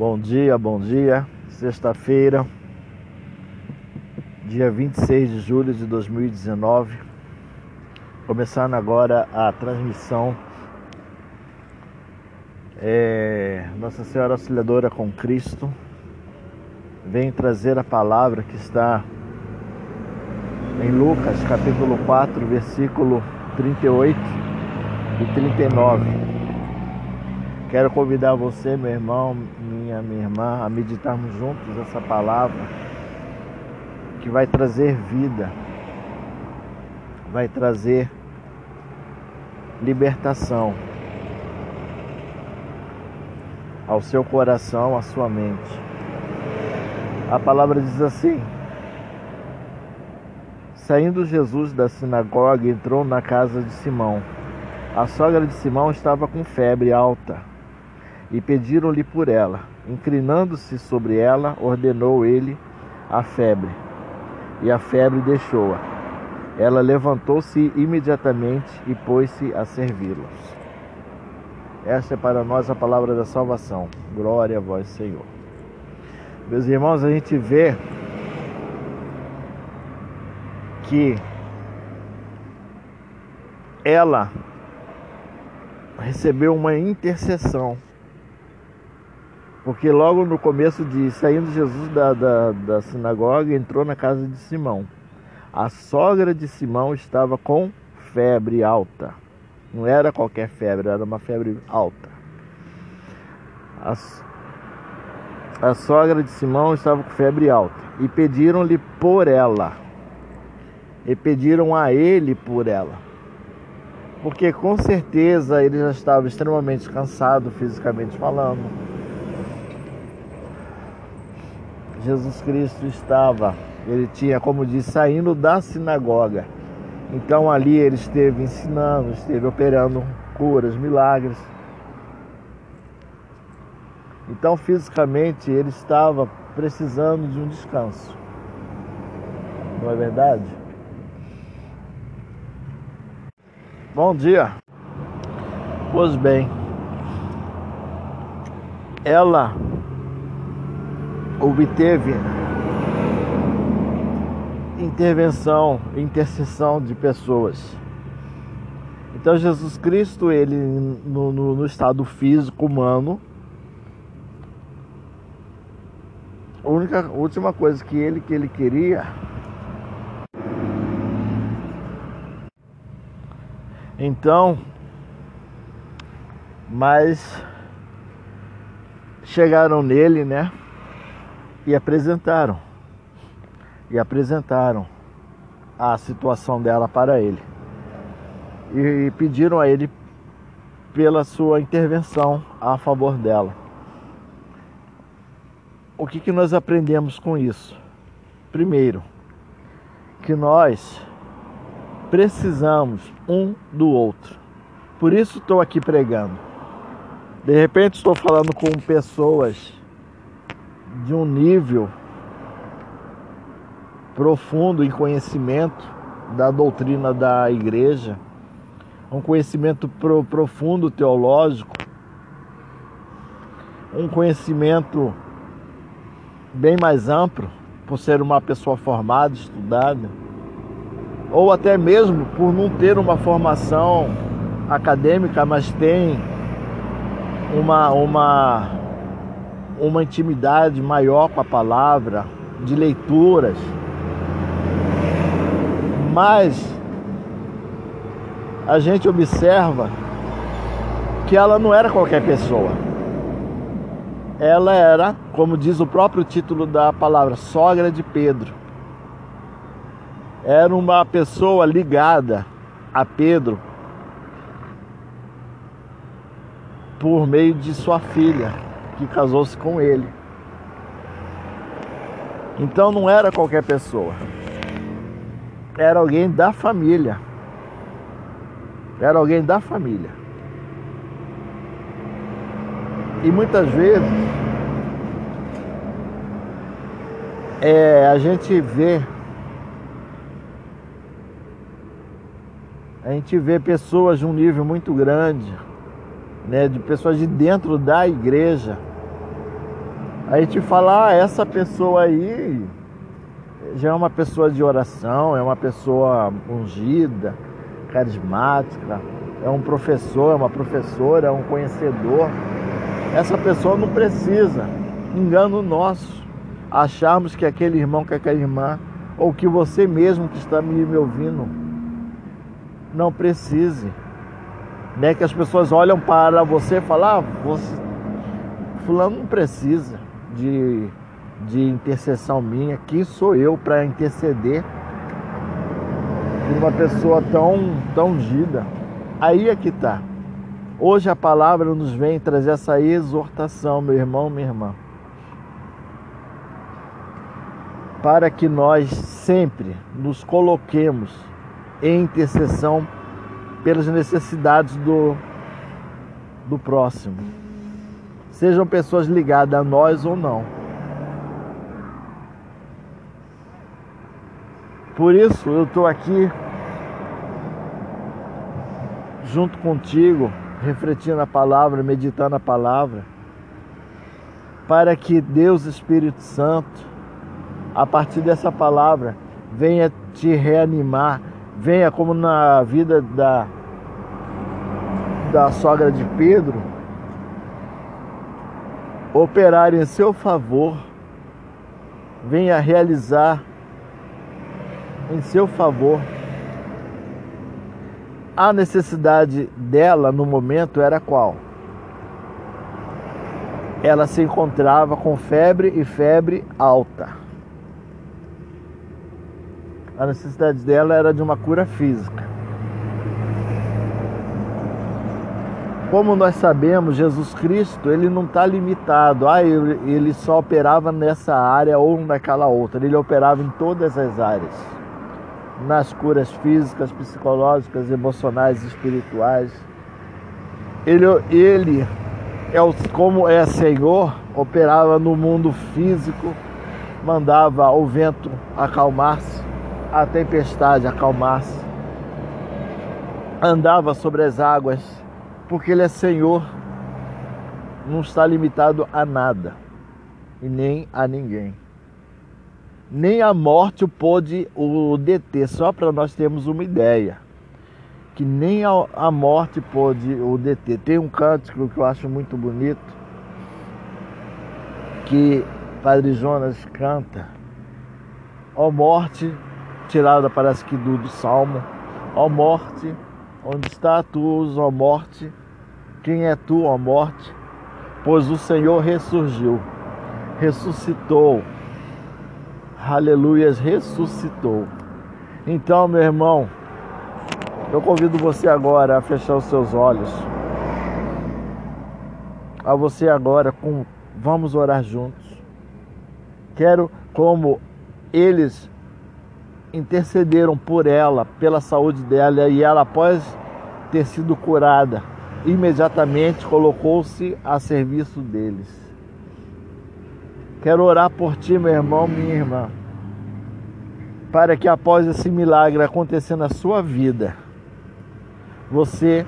Bom dia, bom dia. Sexta-feira, dia 26 de julho de 2019. Começando agora a transmissão é, Nossa Senhora Auxiliadora com Cristo vem trazer a palavra que está em Lucas capítulo 4, versículo 38 e 39 Quero convidar você, meu irmão, minha, minha irmã, a meditarmos juntos essa palavra que vai trazer vida, vai trazer libertação ao seu coração, à sua mente. A palavra diz assim: Saindo Jesus da sinagoga, entrou na casa de Simão. A sogra de Simão estava com febre alta e pediram-lhe por ela. Inclinando-se sobre ela, ordenou ele a febre, e a febre deixou-a. Ela levantou-se imediatamente e pôs-se a servi-los. Esta é para nós a palavra da salvação. Glória a vós, Senhor. Meus irmãos, a gente vê que ela recebeu uma intercessão porque logo no começo de saindo Jesus da, da, da sinagoga, entrou na casa de Simão. A sogra de Simão estava com febre alta. Não era qualquer febre, era uma febre alta. A, a sogra de Simão estava com febre alta. E pediram-lhe por ela. E pediram a ele por ela. Porque com certeza ele já estava extremamente cansado, fisicamente falando Jesus Cristo estava, ele tinha, como diz, saindo da sinagoga. Então ali ele esteve ensinando, esteve operando curas, milagres. Então fisicamente ele estava precisando de um descanso. Não é verdade? Bom dia. Pois bem, ela obteve intervenção, intercessão de pessoas. Então Jesus Cristo, ele no, no, no estado físico humano, a única a última coisa que ele que ele queria Então, mas chegaram nele, né? E apresentaram. E apresentaram a situação dela para ele. E pediram a ele pela sua intervenção a favor dela. O que, que nós aprendemos com isso? Primeiro, que nós precisamos um do outro. Por isso estou aqui pregando. De repente estou falando com pessoas de um nível profundo em conhecimento da doutrina da igreja, um conhecimento pro, profundo teológico, um conhecimento bem mais amplo, por ser uma pessoa formada, estudada, ou até mesmo por não ter uma formação acadêmica, mas tem uma, uma uma intimidade maior com a palavra, de leituras. Mas a gente observa que ela não era qualquer pessoa. Ela era, como diz o próprio título da palavra, sogra de Pedro. Era uma pessoa ligada a Pedro por meio de sua filha que casou-se com ele. Então não era qualquer pessoa. Era alguém da família. Era alguém da família. E muitas vezes é, a gente vê a gente vê pessoas de um nível muito grande, né, de pessoas de dentro da igreja A gente fala, ah, essa pessoa aí já é uma pessoa de oração, é uma pessoa ungida, carismática, é um professor, é uma professora, é um conhecedor. Essa pessoa não precisa, engano nosso, acharmos que aquele irmão, que aquela irmã, ou que você mesmo que está me ouvindo, não precise. Né? Que as pessoas olham para você e falam, ah, você... fulano não precisa de, de intercessão minha, quem sou eu para interceder por uma pessoa tão, tão ungida. Aí é que está. Hoje a palavra nos vem trazer essa exortação, meu irmão, minha irmã. Para que nós sempre nos coloquemos em intercessão pelas necessidades do, do próximo. Sejam pessoas ligadas a nós ou não. Por isso eu estou aqui junto contigo, refletindo a palavra, meditando a palavra, para que Deus Espírito Santo, a partir dessa palavra, venha te reanimar, venha como na vida da, da sogra de Pedro, operar em seu favor, venha realizar em seu favor. A necessidade dela no momento era qual? Ela se encontrava com febre e febre alta a necessidade dela era de uma cura física. Como nós sabemos, Jesus Cristo ele não está limitado, ah, ele só operava nessa área ou naquela outra, ele operava em todas as áreas, nas curas físicas, psicológicas, emocionais, espirituais. Ele, ele é o, como é Senhor, operava no mundo físico, mandava o vento acalmar-se, a tempestade acalmasse, andava sobre as águas, porque Ele é Senhor, não está limitado a nada e nem a ninguém. Nem a morte o pôde o deter, só para nós termos uma ideia. Que nem a morte pôde o deter. Tem um cântico que eu acho muito bonito, que Padre Jonas canta. Ó morte, tirada parece que do, do Salmo. Ó morte, onde está tu, ó morte? Quem é tu, ó morte? Pois o Senhor ressurgiu, ressuscitou. Aleluias, ressuscitou. Então, meu irmão, eu convido você agora a fechar os seus olhos. A você agora com vamos orar juntos. Quero como eles intercederam por ela, pela saúde dela, e ela, após ter sido curada, imediatamente colocou-se a serviço deles. Quero orar por ti, meu irmão, minha irmã, para que após esse milagre acontecer na sua vida, você,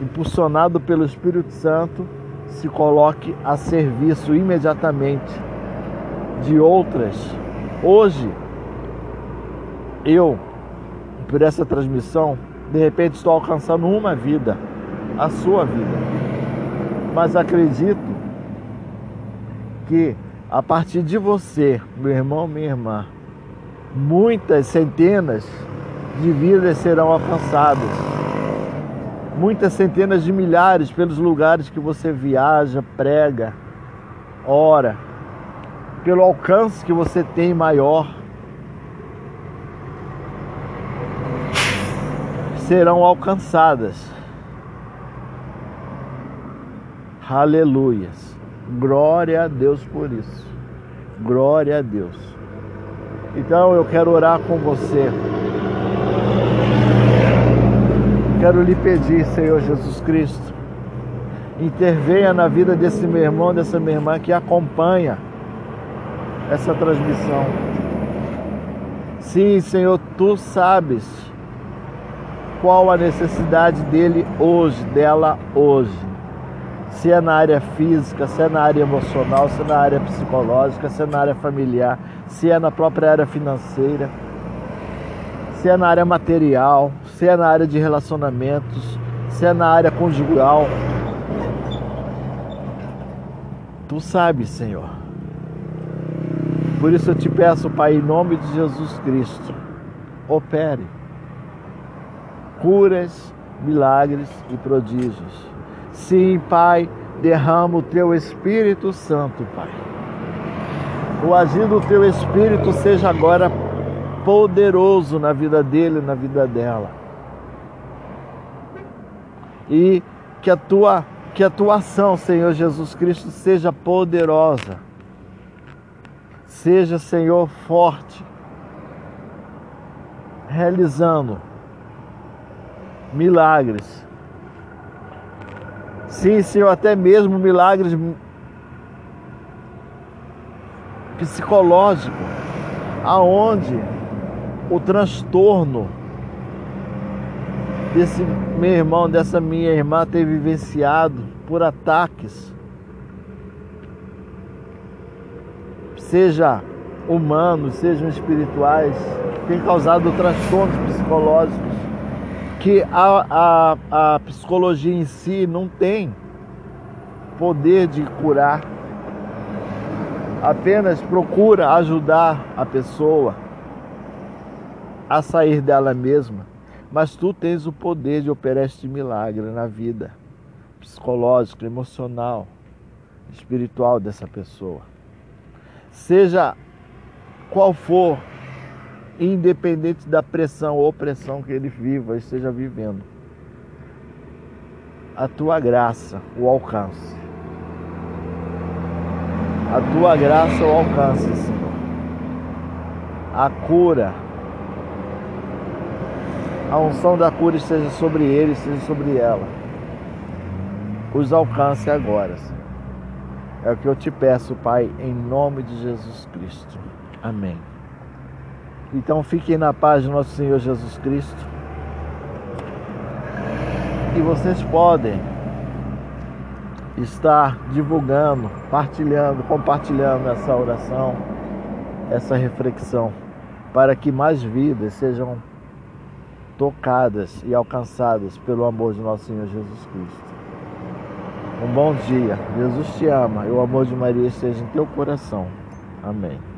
impulsionado pelo Espírito Santo, se coloque a serviço imediatamente de outras. Hoje, eu, por essa transmissão, de repente estou alcançando uma vida, a sua vida. Mas acredito que a partir de você, meu irmão, minha irmã, muitas centenas de vidas serão alcançadas. Muitas centenas de milhares pelos lugares que você viaja, prega, ora, pelo alcance que você tem maior serão alcançadas. Aleluias. Glória a Deus por isso. Glória a Deus. Então eu quero orar com você. Quero lhe pedir, Senhor Jesus Cristo, intervenha na vida desse meu irmão, dessa minha irmã que acompanha essa transmissão. Sim, Senhor, tu sabes qual a necessidade dele hoje, dela hoje. Se é na área física, se é na área emocional, se é na área psicológica, se é na área familiar, se é na própria área financeira, se é na área material, se é na área de relacionamentos, se é na área conjugal. Tu sabes, Senhor. Por isso eu te peço, Pai, em nome de Jesus Cristo, opere curas, milagres e prodígios. Sim, Pai, derrama o teu Espírito Santo, Pai. O agir do teu Espírito seja agora poderoso na vida dele, na vida dela. E que a tua que a tua ação, Senhor Jesus Cristo, seja poderosa. Seja, Senhor, forte, realizando milagres. Sim, Senhor, até mesmo milagres psicológicos, aonde o transtorno desse meu irmão, dessa minha irmã ter vivenciado por ataques, seja humanos, sejam espirituais, tem causado transtornos psicológicos que a, a, a psicologia em si não tem poder de curar, apenas procura ajudar a pessoa a sair dela mesma, mas tu tens o poder de operar este milagre na vida psicológica, emocional, espiritual dessa pessoa. Seja qual for, independente da pressão ou opressão que ele viva, esteja vivendo, a tua graça o alcance. A tua graça o alcance, Senhor. A cura a unção da cura esteja sobre ele, esteja sobre ela. Os alcance agora. Senhor. É o que eu te peço, Pai, em nome de Jesus Cristo. Amém. Então fiquem na paz de nosso Senhor Jesus Cristo. E vocês podem estar divulgando, partilhando, compartilhando essa oração, essa reflexão, para que mais vidas sejam tocadas e alcançadas pelo amor de nosso Senhor Jesus Cristo. Um bom dia. Jesus te ama e o amor de Maria esteja em teu coração. Amém.